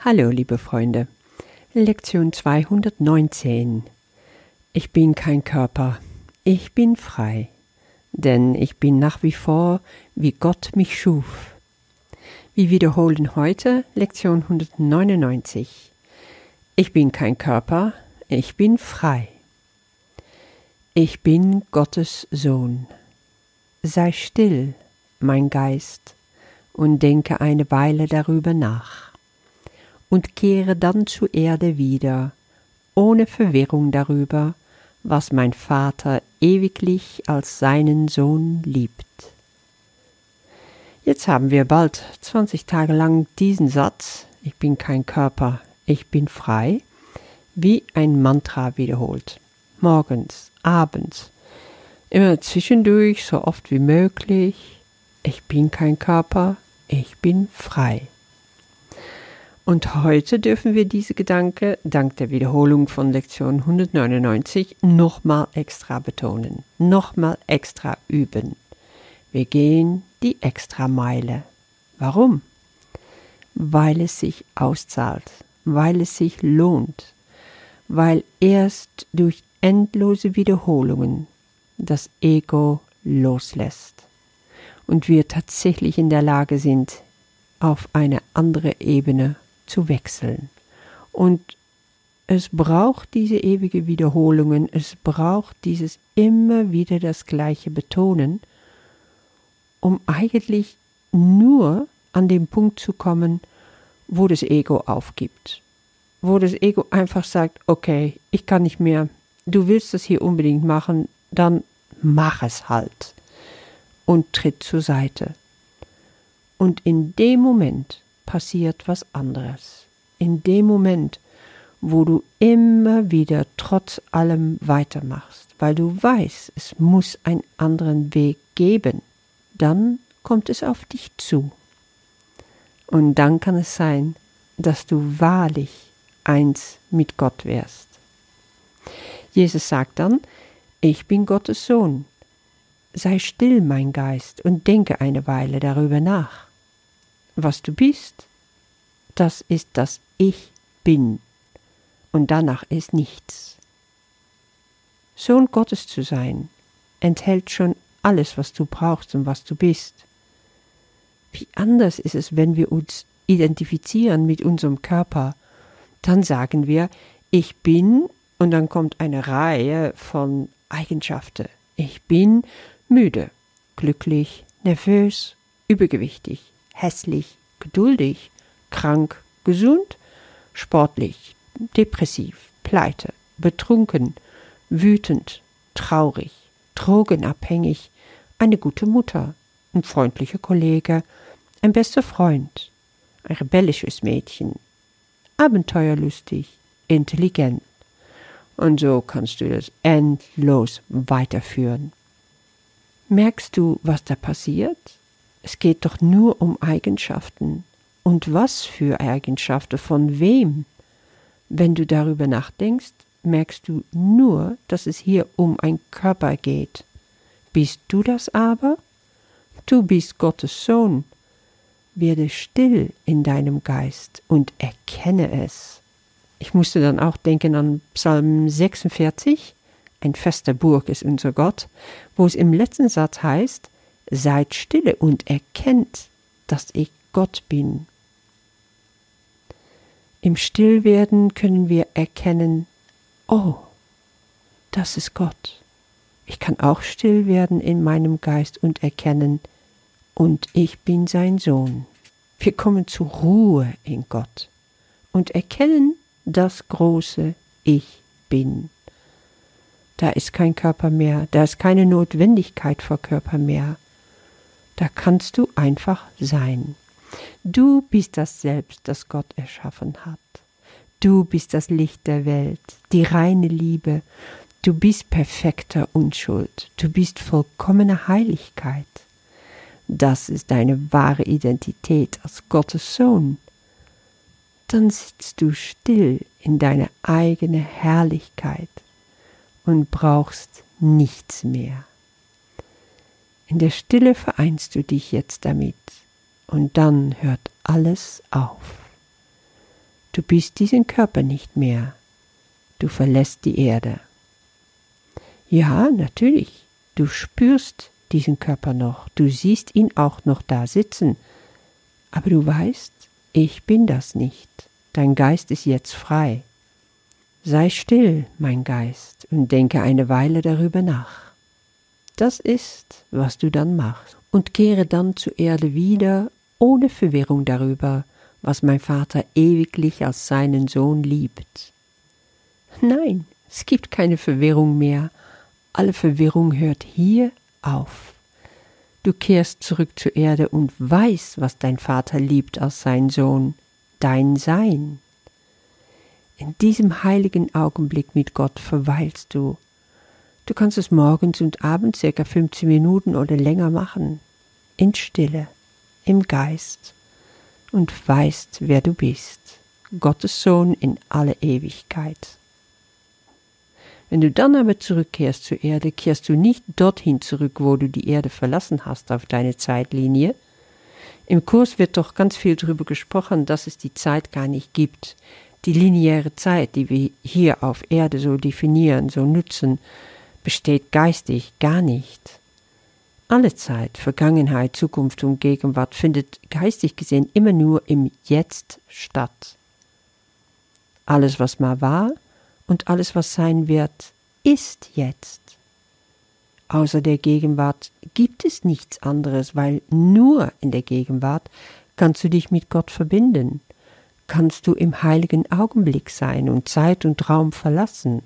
Hallo, liebe Freunde. Lektion 219. Ich bin kein Körper, ich bin frei, denn ich bin nach wie vor, wie Gott mich schuf. Wir wiederholen heute Lektion 199. Ich bin kein Körper, ich bin frei. Ich bin Gottes Sohn. Sei still, mein Geist, und denke eine Weile darüber nach und kehre dann zur Erde wieder, ohne Verwirrung darüber, was mein Vater ewiglich als seinen Sohn liebt. Jetzt haben wir bald 20 Tage lang diesen Satz, ich bin kein Körper, ich bin frei, wie ein Mantra wiederholt. Morgens, abends, immer zwischendurch, so oft wie möglich, ich bin kein Körper, ich bin frei. Und heute dürfen wir diese Gedanke, dank der Wiederholung von Lektion 199, nochmal extra betonen, nochmal extra üben. Wir gehen die Extrameile. Warum? Weil es sich auszahlt, weil es sich lohnt, weil erst durch endlose Wiederholungen das Ego loslässt und wir tatsächlich in der Lage sind, auf eine andere Ebene zu wechseln. Und es braucht diese ewige Wiederholungen, es braucht dieses immer wieder das gleiche Betonen, um eigentlich nur an den Punkt zu kommen, wo das Ego aufgibt. Wo das Ego einfach sagt, okay, ich kann nicht mehr, du willst das hier unbedingt machen, dann mach es halt. Und tritt zur Seite. Und in dem Moment passiert was anderes. In dem Moment, wo du immer wieder trotz allem weitermachst, weil du weißt, es muss einen anderen Weg geben, dann kommt es auf dich zu. Und dann kann es sein, dass du wahrlich eins mit Gott wärst. Jesus sagt dann, ich bin Gottes Sohn. Sei still, mein Geist, und denke eine Weile darüber nach was du bist, das ist das Ich bin. Und danach ist nichts. Sohn Gottes zu sein, enthält schon alles, was du brauchst und was du bist. Wie anders ist es, wenn wir uns identifizieren mit unserem Körper. Dann sagen wir, ich bin, und dann kommt eine Reihe von Eigenschaften. Ich bin müde, glücklich, nervös, übergewichtig, hässlich, geduldig, krank, gesund, sportlich, depressiv, pleite, betrunken, wütend, traurig, drogenabhängig, eine gute Mutter, ein freundlicher Kollege, ein bester Freund, ein rebellisches Mädchen, abenteuerlustig, intelligent. Und so kannst du das endlos weiterführen. Merkst du, was da passiert? Es geht doch nur um Eigenschaften. Und was für Eigenschaften von wem? Wenn du darüber nachdenkst, merkst du nur, dass es hier um ein Körper geht. Bist du das aber? Du bist Gottes Sohn. Werde still in deinem Geist und erkenne es. Ich musste dann auch denken an Psalm 46, ein fester Burg ist unser Gott, wo es im letzten Satz heißt, Seid stille und erkennt, dass ich Gott bin. Im Stillwerden können wir erkennen, oh, das ist Gott. Ich kann auch still werden in meinem Geist und erkennen, und ich bin sein Sohn. Wir kommen zur Ruhe in Gott und erkennen das große Ich bin. Da ist kein Körper mehr, da ist keine Notwendigkeit vor Körper mehr. Da kannst du einfach sein. Du bist das Selbst, das Gott erschaffen hat. Du bist das Licht der Welt, die reine Liebe. Du bist perfekter Unschuld. Du bist vollkommene Heiligkeit. Das ist deine wahre Identität als Gottes Sohn. Dann sitzt du still in deiner eigenen Herrlichkeit und brauchst nichts mehr. In der Stille vereinst du dich jetzt damit und dann hört alles auf. Du bist diesen Körper nicht mehr. Du verlässt die Erde. Ja, natürlich. Du spürst diesen Körper noch. Du siehst ihn auch noch da sitzen. Aber du weißt, ich bin das nicht. Dein Geist ist jetzt frei. Sei still, mein Geist, und denke eine Weile darüber nach. Das ist, was du dann machst, und kehre dann zur Erde wieder, ohne Verwirrung darüber, was mein Vater ewiglich als seinen Sohn liebt. Nein, es gibt keine Verwirrung mehr, alle Verwirrung hört hier auf. Du kehrst zurück zur Erde und weißt, was dein Vater liebt als sein Sohn, dein Sein. In diesem heiligen Augenblick mit Gott verweilst du. Du kannst es morgens und abends circa 15 Minuten oder länger machen, in Stille, im Geist und weißt, wer du bist, Gottes Sohn in alle Ewigkeit. Wenn du dann aber zurückkehrst zur Erde, kehrst du nicht dorthin zurück, wo du die Erde verlassen hast auf deine Zeitlinie. Im Kurs wird doch ganz viel darüber gesprochen, dass es die Zeit gar nicht gibt. Die lineare Zeit, die wir hier auf Erde so definieren, so nutzen, besteht geistig gar nicht. Alle Zeit, Vergangenheit, Zukunft und Gegenwart findet geistig gesehen immer nur im Jetzt statt. Alles, was mal war und alles, was sein wird, ist jetzt. Außer der Gegenwart gibt es nichts anderes, weil nur in der Gegenwart kannst du dich mit Gott verbinden, kannst du im heiligen Augenblick sein und Zeit und Raum verlassen.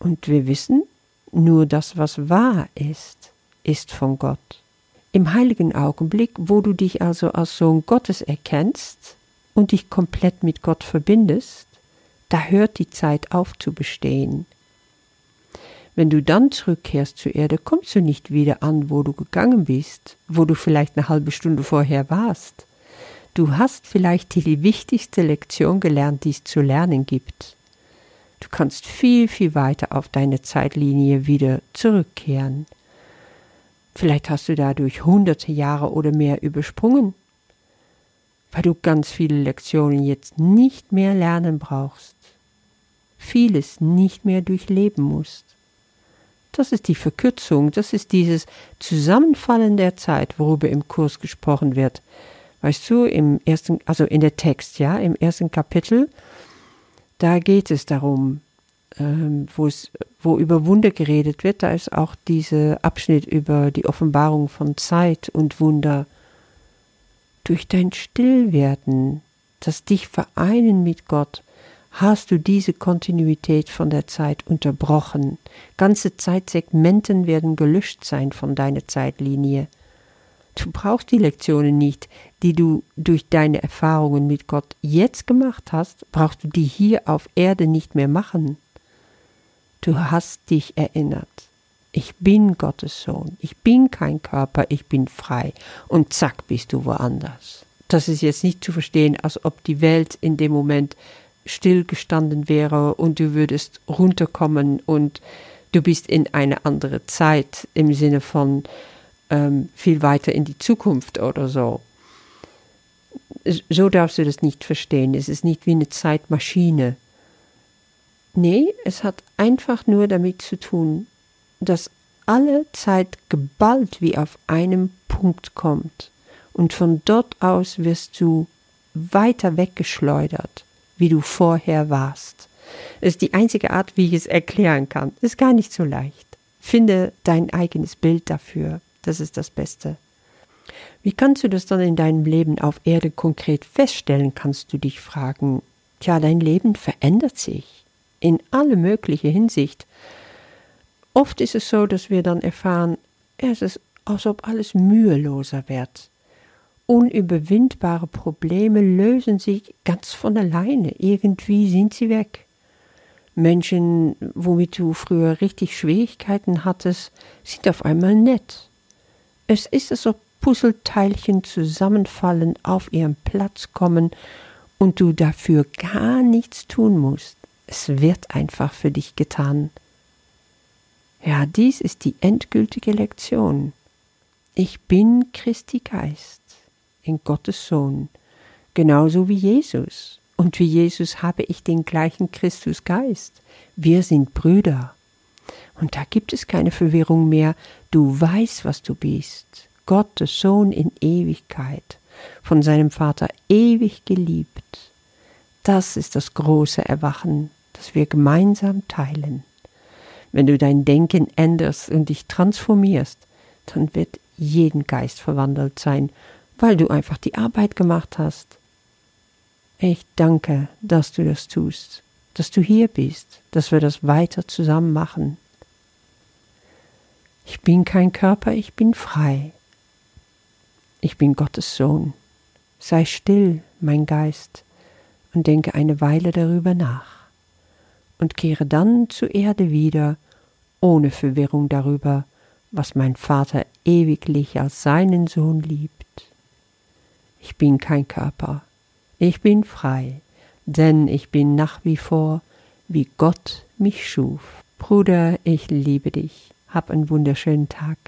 Und wir wissen, nur das, was wahr ist, ist von Gott. Im heiligen Augenblick, wo du dich also als Sohn Gottes erkennst und dich komplett mit Gott verbindest, da hört die Zeit auf zu bestehen. Wenn du dann zurückkehrst zur Erde, kommst du nicht wieder an, wo du gegangen bist, wo du vielleicht eine halbe Stunde vorher warst. Du hast vielleicht die wichtigste Lektion gelernt, die es zu lernen gibt. Du kannst viel, viel weiter auf deine Zeitlinie wieder zurückkehren. Vielleicht hast du dadurch hunderte Jahre oder mehr übersprungen, weil du ganz viele Lektionen jetzt nicht mehr lernen brauchst, vieles nicht mehr durchleben musst. Das ist die Verkürzung, das ist dieses Zusammenfallen der Zeit, worüber im Kurs gesprochen wird. Weißt du, im ersten, also in der Text, ja, im ersten Kapitel, da geht es darum, ähm, wo über Wunder geredet wird, da ist auch dieser Abschnitt über die Offenbarung von Zeit und Wunder. Durch dein Stillwerden, das dich vereinen mit Gott, hast du diese Kontinuität von der Zeit unterbrochen. Ganze Zeitsegmenten werden gelöscht sein von deiner Zeitlinie. Du brauchst die Lektionen nicht, die du durch deine Erfahrungen mit Gott jetzt gemacht hast, brauchst du die hier auf Erde nicht mehr machen. Du hast dich erinnert. Ich bin Gottes Sohn. Ich bin kein Körper, ich bin frei. Und zack, bist du woanders. Das ist jetzt nicht zu verstehen, als ob die Welt in dem Moment stillgestanden wäre und du würdest runterkommen und du bist in eine andere Zeit im Sinne von ähm, viel weiter in die Zukunft oder so. So darfst du das nicht verstehen. Es ist nicht wie eine Zeitmaschine. Nee, es hat einfach nur damit zu tun, dass alle Zeit geballt wie auf einem Punkt kommt. Und von dort aus wirst du weiter weggeschleudert, wie du vorher warst. Es ist die einzige Art, wie ich es erklären kann. Ist gar nicht so leicht. Finde dein eigenes Bild dafür. Das ist das Beste. Wie kannst du das dann in deinem Leben auf Erde konkret feststellen, kannst du dich fragen. Tja, dein Leben verändert sich in alle mögliche Hinsicht. Oft ist es so, dass wir dann erfahren, es ist, als ob alles müheloser wird. Unüberwindbare Probleme lösen sich ganz von alleine. Irgendwie sind sie weg. Menschen, womit du früher richtig Schwierigkeiten hattest, sind auf einmal nett. Es ist, als ob Puzzleteilchen zusammenfallen, auf ihren Platz kommen und du dafür gar nichts tun musst. Es wird einfach für dich getan. Ja, dies ist die endgültige Lektion. Ich bin Christi Geist, in Gottes Sohn, genauso wie Jesus. Und wie Jesus habe ich den gleichen Christusgeist. Wir sind Brüder. Und da gibt es keine Verwirrung mehr. Du weißt, was du bist. Gottes Sohn in Ewigkeit, von seinem Vater ewig geliebt. Das ist das große Erwachen, das wir gemeinsam teilen. Wenn du dein Denken änderst und dich transformierst, dann wird jeden Geist verwandelt sein, weil du einfach die Arbeit gemacht hast. Ich danke, dass du das tust, dass du hier bist, dass wir das weiter zusammen machen. Ich bin kein Körper, ich bin frei. Ich bin Gottes Sohn. Sei still, mein Geist, und denke eine Weile darüber nach, und kehre dann zur Erde wieder, ohne Verwirrung darüber, was mein Vater ewiglich als seinen Sohn liebt. Ich bin kein Körper, ich bin frei, denn ich bin nach wie vor, wie Gott mich schuf. Bruder, ich liebe dich. Hab einen wunderschönen Tag.